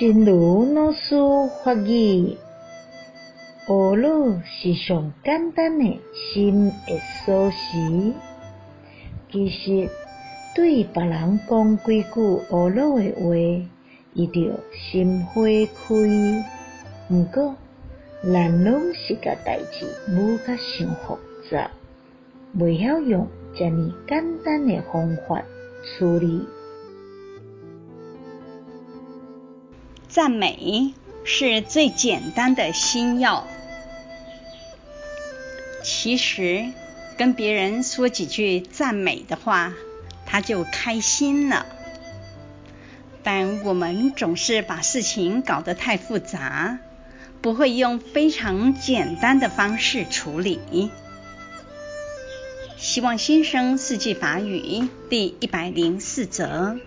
真如老师发语，学了是上简单的心的锁匙。其实对别人讲几句学了的话，伊著心花开。毋过，咱拢是甲代志无甲伤复杂，袂晓用遮尔简单的方法处理。赞美是最简单的心药。其实，跟别人说几句赞美的话，他就开心了。但我们总是把事情搞得太复杂，不会用非常简单的方式处理。希望新生四季法语第一百零四则。